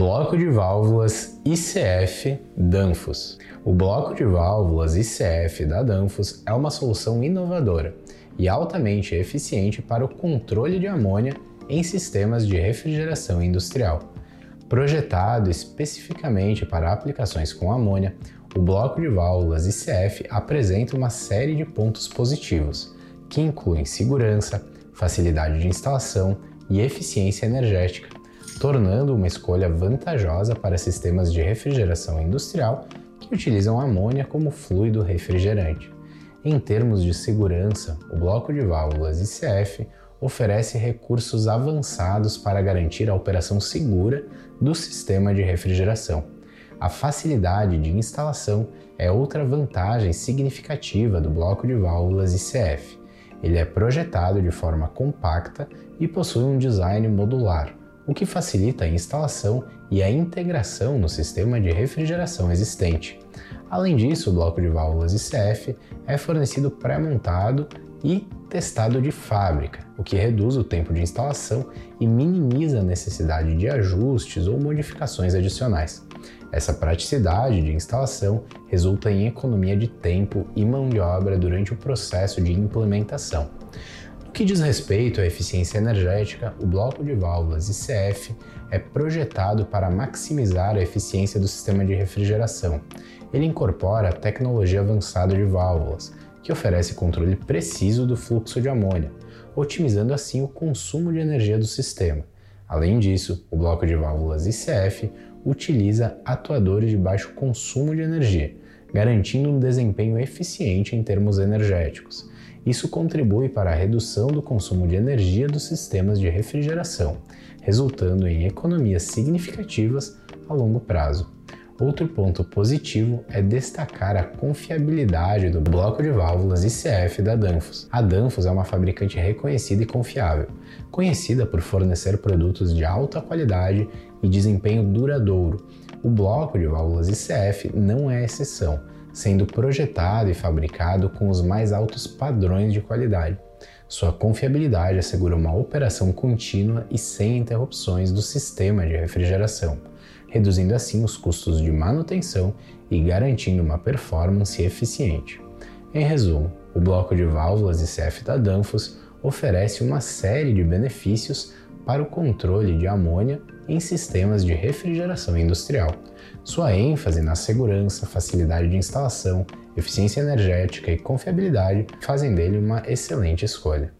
Bloco de válvulas ICF Danfoss. O bloco de válvulas ICF da Danfoss é uma solução inovadora e altamente eficiente para o controle de amônia em sistemas de refrigeração industrial. Projetado especificamente para aplicações com amônia, o bloco de válvulas ICF apresenta uma série de pontos positivos, que incluem segurança, facilidade de instalação e eficiência energética tornando uma escolha vantajosa para sistemas de refrigeração industrial que utilizam amônia como fluido refrigerante. Em termos de segurança, o bloco de válvulas ICF oferece recursos avançados para garantir a operação segura do sistema de refrigeração. A facilidade de instalação é outra vantagem significativa do bloco de válvulas ICF. Ele é projetado de forma compacta e possui um design modular, o que facilita a instalação e a integração no sistema de refrigeração existente. Além disso, o bloco de válvulas ICF é fornecido pré-montado e testado de fábrica, o que reduz o tempo de instalação e minimiza a necessidade de ajustes ou modificações adicionais. Essa praticidade de instalação resulta em economia de tempo e mão de obra durante o processo de implementação. No que diz respeito à eficiência energética, o bloco de válvulas ICF é projetado para maximizar a eficiência do sistema de refrigeração. Ele incorpora tecnologia avançada de válvulas, que oferece controle preciso do fluxo de amônia, otimizando assim o consumo de energia do sistema. Além disso, o bloco de válvulas ICF utiliza atuadores de baixo consumo de energia, garantindo um desempenho eficiente em termos energéticos. Isso contribui para a redução do consumo de energia dos sistemas de refrigeração, resultando em economias significativas a longo prazo. Outro ponto positivo é destacar a confiabilidade do bloco de válvulas ICF da Danfoss. A Danfoss é uma fabricante reconhecida e confiável, conhecida por fornecer produtos de alta qualidade e desempenho duradouro. O bloco de válvulas ICF não é exceção sendo projetado e fabricado com os mais altos padrões de qualidade. Sua confiabilidade assegura uma operação contínua e sem interrupções do sistema de refrigeração, reduzindo assim os custos de manutenção e garantindo uma performance eficiente. Em resumo, o bloco de válvulas ICF da Danfoss oferece uma série de benefícios para o controle de amônia em sistemas de refrigeração industrial. Sua ênfase na segurança, facilidade de instalação, eficiência energética e confiabilidade fazem dele uma excelente escolha.